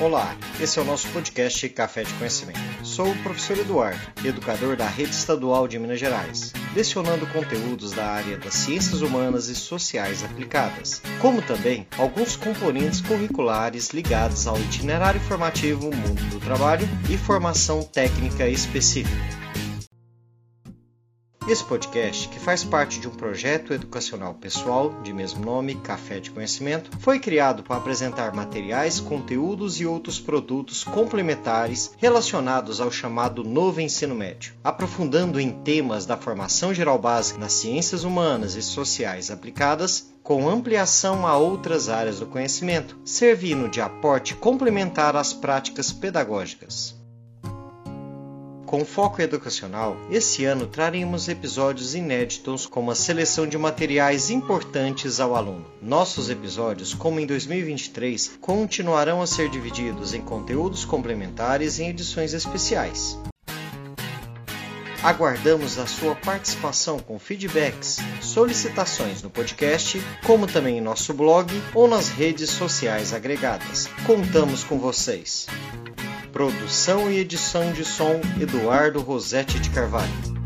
Olá, esse é o nosso podcast Café de Conhecimento. Sou o professor Eduardo, educador da Rede Estadual de Minas Gerais, lecionando conteúdos da área das ciências humanas e sociais aplicadas, como também alguns componentes curriculares ligados ao itinerário formativo Mundo do Trabalho e formação técnica específica. Esse podcast, que faz parte de um projeto educacional pessoal de mesmo nome, Café de Conhecimento, foi criado para apresentar materiais, conteúdos e outros produtos complementares relacionados ao chamado novo ensino médio, aprofundando em temas da formação geral básica nas ciências humanas e sociais aplicadas, com ampliação a outras áreas do conhecimento, servindo de aporte complementar às práticas pedagógicas. Com foco educacional, esse ano traremos episódios inéditos com uma seleção de materiais importantes ao aluno. Nossos episódios, como em 2023, continuarão a ser divididos em conteúdos complementares e em edições especiais. Aguardamos a sua participação com feedbacks, solicitações no podcast, como também em nosso blog ou nas redes sociais agregadas. Contamos com vocês! Produção e edição de som Eduardo Rosetti de Carvalho.